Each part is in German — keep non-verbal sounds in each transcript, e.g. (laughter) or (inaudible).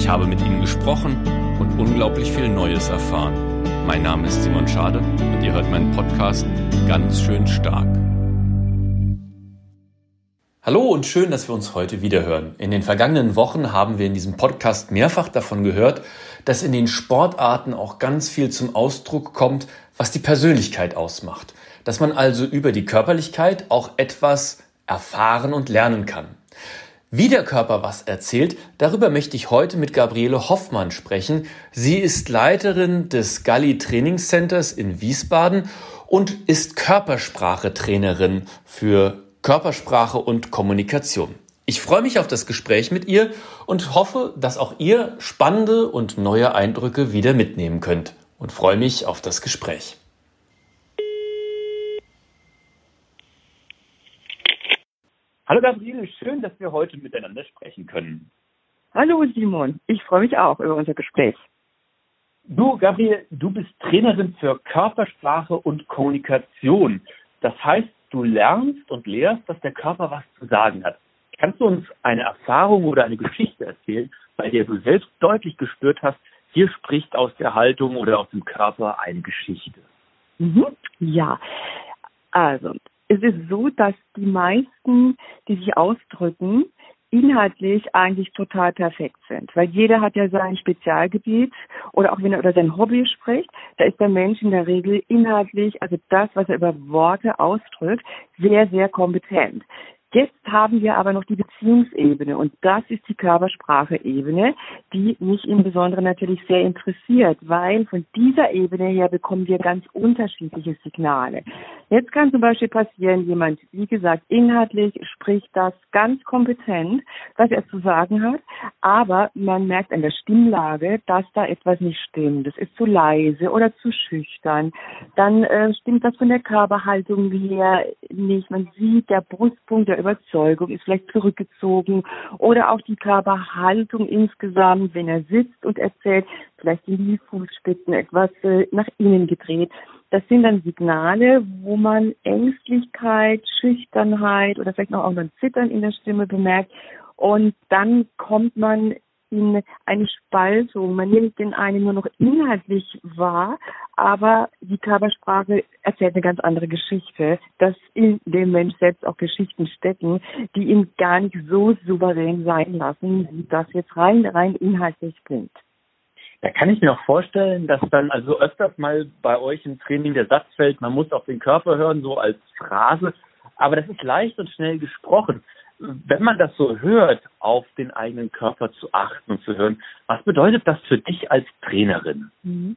Ich habe mit ihnen gesprochen und unglaublich viel Neues erfahren. Mein Name ist Simon Schade und ihr hört meinen Podcast ganz schön stark. Hallo und schön, dass wir uns heute wieder hören. In den vergangenen Wochen haben wir in diesem Podcast mehrfach davon gehört, dass in den Sportarten auch ganz viel zum Ausdruck kommt, was die Persönlichkeit ausmacht. Dass man also über die Körperlichkeit auch etwas erfahren und lernen kann. Wie der Körper was erzählt, darüber möchte ich heute mit Gabriele Hoffmann sprechen. Sie ist Leiterin des Galli Trainingscenters in Wiesbaden und ist Körpersprache-Trainerin für Körpersprache und Kommunikation. Ich freue mich auf das Gespräch mit ihr und hoffe, dass auch ihr spannende und neue Eindrücke wieder mitnehmen könnt und freue mich auf das Gespräch. Hallo Gabriele, schön, dass wir heute miteinander sprechen können. Hallo Simon, ich freue mich auch über unser Gespräch. Du, Gabriele, du bist Trainerin für Körpersprache und Kommunikation. Das heißt, du lernst und lehrst, dass der Körper was zu sagen hat. Kannst du uns eine Erfahrung oder eine Geschichte erzählen, bei der du selbst deutlich gespürt hast, hier spricht aus der Haltung oder aus dem Körper eine Geschichte? Mhm. Ja, also es ist so, dass die meisten, die sich ausdrücken, inhaltlich eigentlich total perfekt sind, weil jeder hat ja sein Spezialgebiet oder auch wenn er über sein Hobby spricht, da ist der Mensch in der Regel inhaltlich, also das, was er über Worte ausdrückt, sehr, sehr kompetent. Jetzt haben wir aber noch die Beziehungsebene und das ist die Körpersprache-Ebene, die mich im Besonderen natürlich sehr interessiert, weil von dieser Ebene her bekommen wir ganz unterschiedliche Signale. Jetzt kann zum Beispiel passieren, jemand, wie gesagt, inhaltlich spricht das ganz kompetent, was er zu sagen hat, aber man merkt an der Stimmlage, dass da etwas nicht stimmt. Es ist zu leise oder zu schüchtern. Dann äh, stimmt das von der Körperhaltung her nicht. Man sieht, der Brustpunkt der Überzeugung ist vielleicht zurückgezogen oder auch die Körperhaltung insgesamt, wenn er sitzt und erzählt, vielleicht sind die Fußspitzen etwas äh, nach innen gedreht. Das sind dann Signale, wo man Ängstlichkeit, Schüchternheit oder vielleicht noch auch ein Zittern in der Stimme bemerkt. Und dann kommt man in eine Spaltung. Man nimmt den einen nur noch inhaltlich wahr, aber die Körpersprache erzählt eine ganz andere Geschichte, dass in dem Mensch selbst auch Geschichten stecken, die ihn gar nicht so souverän sein lassen, wie das jetzt rein, rein inhaltlich klingt. Da kann ich mir auch vorstellen, dass dann also öfters mal bei euch im Training der Satz fällt, man muss auf den Körper hören, so als Phrase. Aber das ist leicht und schnell gesprochen wenn man das so hört, auf den eigenen Körper zu achten und zu hören, was bedeutet das für dich als Trainerin? Mhm.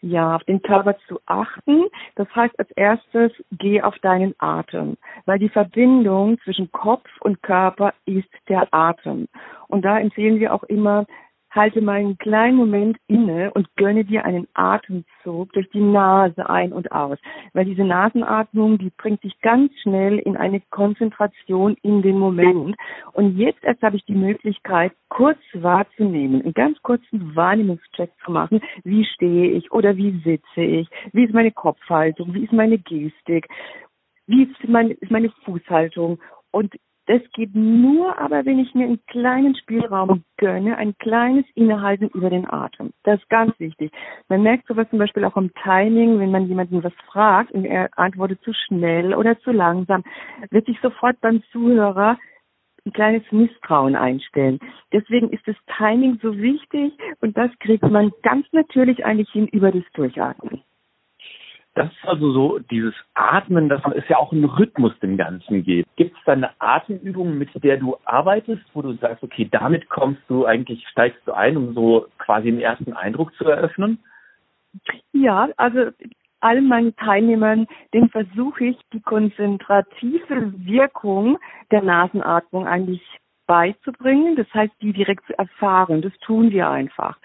Ja, auf den Körper zu achten, das heißt als erstes, geh auf deinen Atem, weil die Verbindung zwischen Kopf und Körper ist der Atem. Und da empfehlen wir auch immer, Halte mal einen kleinen Moment inne und gönne dir einen Atemzug durch die Nase ein und aus. Weil diese Nasenatmung, die bringt dich ganz schnell in eine Konzentration in den Moment. Und jetzt erst habe ich die Möglichkeit, kurz wahrzunehmen, einen ganz kurzen Wahrnehmungscheck zu machen. Wie stehe ich oder wie sitze ich? Wie ist meine Kopfhaltung? Wie ist meine Gestik? Wie ist meine, ist meine Fußhaltung? Und das geht nur aber, wenn ich mir einen kleinen Spielraum gönne, ein kleines Innehalten über den Atem. Das ist ganz wichtig. Man merkt sowas zum Beispiel auch im Timing, wenn man jemanden was fragt und er antwortet zu schnell oder zu langsam, wird sich sofort beim Zuhörer ein kleines Misstrauen einstellen. Deswegen ist das Timing so wichtig und das kriegt man ganz natürlich eigentlich hin über das Durchatmen. Das ist also so dieses Atmen, das ist ja auch ein Rhythmus dem Ganzen geht. Gibt es da eine Atemübung, mit der du arbeitest, wo du sagst, okay, damit kommst du eigentlich, steigst du ein, um so quasi den ersten Eindruck zu eröffnen? Ja, also allen meinen Teilnehmern, den versuche ich, die konzentrative Wirkung der Nasenatmung eigentlich beizubringen. Das heißt, die direkt zu erfahren. Das tun wir einfach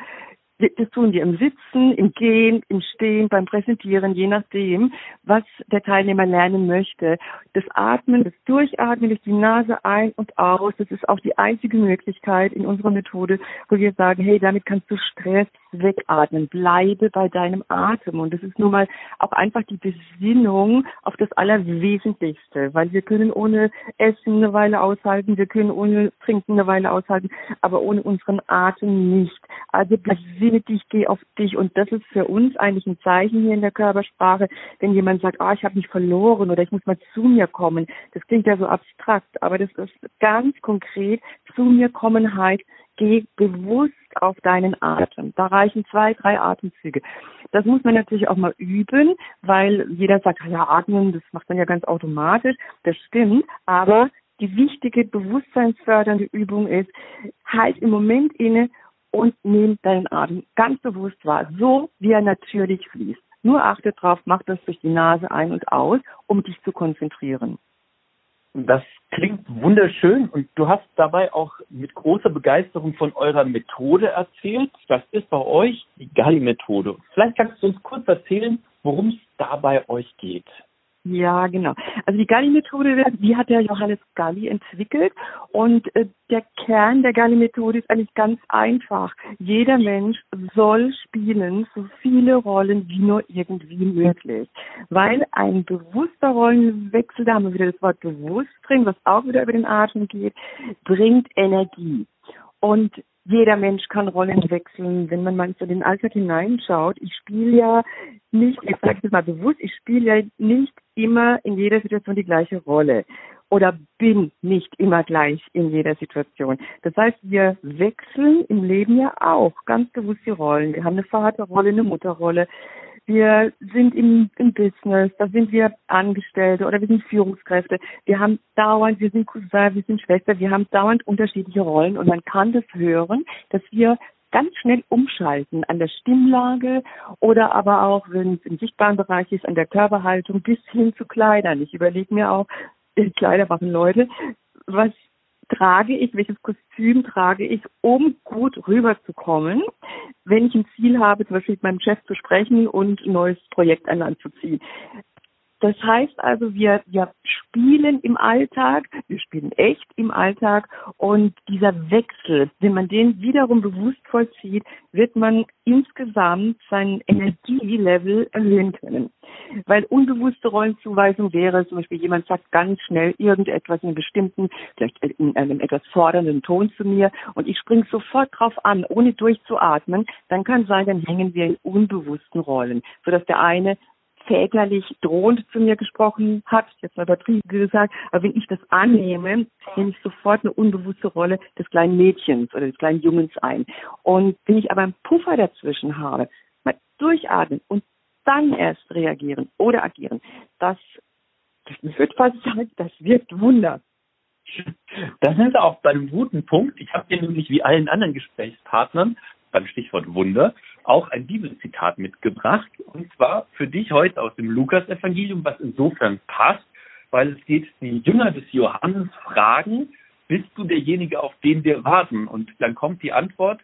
Das tun wir im Sitzen, im Gehen, im Stehen, beim Präsentieren, je nachdem, was der Teilnehmer lernen möchte. Das Atmen, das Durchatmen durch die Nase ein und aus, das ist auch die einzige Möglichkeit in unserer Methode, wo wir sagen, hey, damit kannst du Stress wegatmen. Bleibe bei deinem Atem. Und das ist nun mal auch einfach die Besinnung auf das Allerwesentlichste, weil wir können ohne Essen eine Weile aushalten, wir können ohne Trinken eine Weile aushalten, aber ohne unseren Atem nicht. Also besinne dich, geh auf dich. Und das ist für uns eigentlich ein Zeichen hier in der Körpersprache, wenn jemand sagt, ah, ich habe mich verloren oder ich muss mal zu mir kommen. Das klingt ja so abstrakt, aber das ist ganz konkret zu mir Kommenheit. Geh bewusst auf deinen Atem. Da reichen zwei, drei Atemzüge. Das muss man natürlich auch mal üben, weil jeder sagt, ja, atmen, das macht man ja ganz automatisch. Das stimmt, aber die wichtige bewusstseinsfördernde Übung ist, halt im Moment inne und nimm deinen Atem ganz bewusst wahr, so wie er natürlich fließt. Nur achte drauf, mach das durch die Nase ein und aus, um dich zu konzentrieren. Das klingt wunderschön und du hast dabei auch mit großer Begeisterung von eurer Methode erzählt. Das ist bei euch die Galli-Methode. Vielleicht kannst du uns kurz erzählen, worum es da bei euch geht. Ja, genau. Also die Galli-Methode, die hat der Johannes Galli entwickelt und äh, der Kern der Galli-Methode ist eigentlich ganz einfach. Jeder Mensch soll spielen so viele Rollen wie nur irgendwie möglich, weil ein bewusster Rollenwechsel, da haben wir wieder das Wort bewusst drin, was auch wieder über den Atem geht, bringt Energie. Und jeder Mensch kann Rollen wechseln, wenn man mal so den Alltag hineinschaut. Ich spiele ja nicht, ich sage es mal bewusst, ich spiele ja nicht immer in jeder Situation die gleiche Rolle oder bin nicht immer gleich in jeder Situation. Das heißt, wir wechseln im Leben ja auch ganz bewusst die Rollen. Wir haben eine Vaterrolle, eine Mutterrolle, wir sind im, im Business, da sind wir Angestellte oder wir sind Führungskräfte. Wir haben dauernd, wir sind Cousin, wir sind Schwester, wir haben dauernd unterschiedliche Rollen und man kann das hören, dass wir ganz schnell umschalten an der Stimmlage oder aber auch, wenn es im sichtbaren Bereich ist, an der Körperhaltung bis hin zu Kleidern. Ich überlege mir auch, (laughs) Kleider machen Leute, was trage ich, welches Kostüm trage ich, um gut rüberzukommen, wenn ich ein Ziel habe, zum Beispiel mit meinem Chef zu sprechen und ein neues Projekt an Land zu ziehen. Das heißt also, wir, wir spielen im Alltag, wir spielen echt im Alltag und dieser Wechsel, wenn man den wiederum bewusst vollzieht, wird man insgesamt sein Energielevel erhöhen können. Weil unbewusste Rollenzuweisung wäre zum Beispiel, jemand sagt ganz schnell irgendetwas in einem bestimmten, vielleicht in einem etwas fordernden Ton zu mir und ich springe sofort drauf an, ohne durchzuatmen, dann kann sein, dann hängen wir in unbewussten Rollen, sodass der eine väterlich drohend zu mir gesprochen hat, jetzt mal übertrieben gesagt, aber wenn ich das annehme, nehme ich sofort eine unbewusste Rolle des kleinen Mädchens oder des kleinen Jungens ein. Und wenn ich aber einen Puffer dazwischen habe, mal durchatmen und dann erst reagieren oder agieren, das, das wird fast sagen, das wirkt Wunder. Das sind wir auch bei einem guten Punkt. Ich habe dir nämlich wie allen anderen Gesprächspartnern beim Stichwort Wunder auch ein Bibelzitat mitgebracht. Und zwar für dich heute aus dem Lukas-Evangelium, was insofern passt, weil es geht, die Jünger des Johannes fragen, bist du derjenige, auf den wir warten? Und dann kommt die Antwort,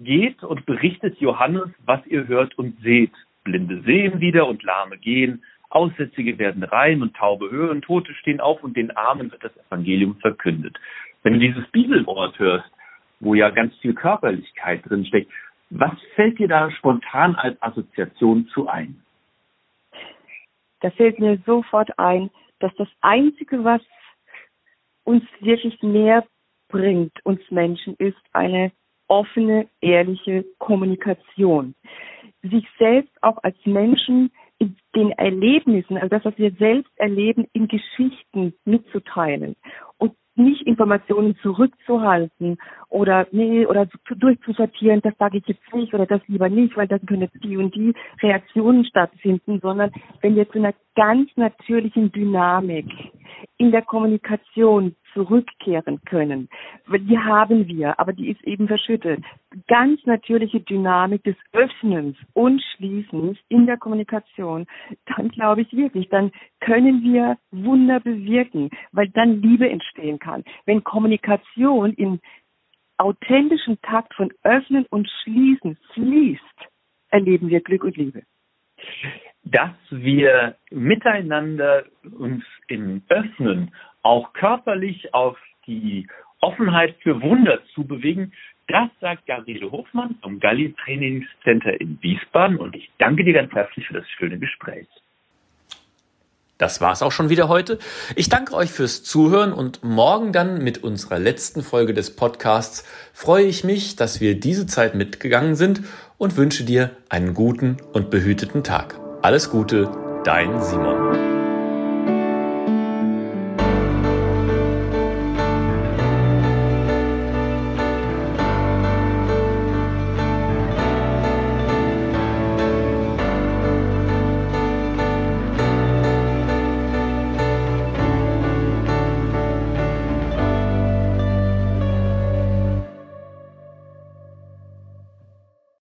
geht und berichtet Johannes, was ihr hört und seht. Blinde sehen wieder und Lahme gehen, Aussätzige werden rein und Taube hören, Tote stehen auf und den Armen wird das Evangelium verkündet. Wenn du dieses Bibelwort hörst, wo ja ganz viel Körperlichkeit drinsteckt. Was fällt dir da spontan als Assoziation zu ein? Da fällt mir sofort ein, dass das Einzige, was uns wirklich näher bringt, uns Menschen, ist eine offene, ehrliche Kommunikation. Sich selbst auch als Menschen in den Erlebnissen, also das, was wir selbst erleben, in Geschichten mitzuteilen und nicht Informationen zurückzuhalten oder nee oder durchzusortieren, das sage ich jetzt nicht oder das lieber nicht, weil dann können jetzt die und die Reaktionen stattfinden, sondern wenn wir zu einer ganz natürlichen Dynamik in der Kommunikation zurückkehren können. Die haben wir, aber die ist eben verschüttet. Ganz natürliche Dynamik des Öffnens und Schließens in der Kommunikation, dann glaube ich wirklich, dann können wir Wunder bewirken, weil dann Liebe entstehen kann. Wenn Kommunikation in authentischen Takt von Öffnen und Schließen fließt, erleben wir Glück und Liebe. Dass wir miteinander uns im Öffnen auch körperlich auf die Offenheit für Wunder zu bewegen, das sagt Gabriele Hofmann vom Galli Trainingscenter in Wiesbaden und ich danke dir ganz herzlich für das schöne Gespräch. Das war's auch schon wieder heute. Ich danke euch fürs Zuhören und morgen dann mit unserer letzten Folge des Podcasts freue ich mich, dass wir diese Zeit mitgegangen sind und wünsche dir einen guten und behüteten Tag. Alles Gute, dein Simon.